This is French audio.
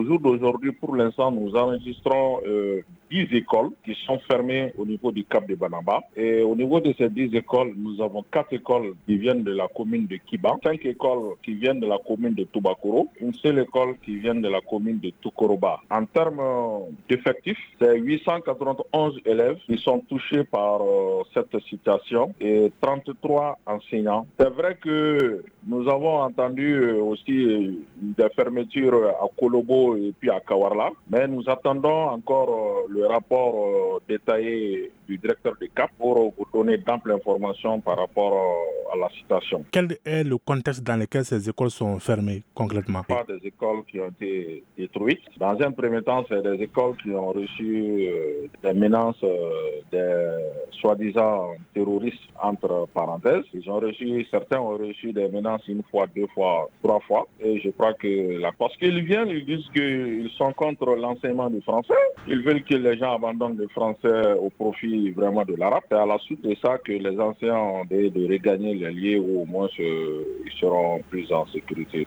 Au jour d'aujourd'hui, pour l'instant, nous enregistrons euh, 10 écoles qui sont fermées au niveau du Cap de Banaba. Et au niveau de ces 10 écoles, nous avons 4 écoles qui viennent de la commune de Kiba, 5 écoles qui viennent de la commune de Tubakuro, une seule école qui vient de la commune de Tukoroba. En termes d'effectifs, c'est 891 élèves qui sont touchés par euh, cette situation et 33 enseignants. C'est vrai que nous avons entendu euh, aussi euh, des fermetures à Kolobo et puis à Kawarla, mais nous attendons encore le rapport détaillé du directeur de CAP pour vous donner d'amples informations par rapport à la situation. Quel est le contexte dans lequel ces écoles sont fermées concrètement? Pas des écoles qui ont été détruites. Dans un premier temps, c'est des écoles qui ont reçu des menaces des soi-disant terroristes entre parenthèses. Ils ont reçu, certains ont reçu des menaces une fois, deux fois, trois fois. Et je crois que la, parce qu'ils viennent, ils disent qu'ils sont contre l'enseignement du français. Ils veulent que les gens abandonnent le français au profit vraiment de l'arabe. C'est à la suite de ça que les enseignants ont de, de regagner les lieux où au moins ils seront plus en sécurité.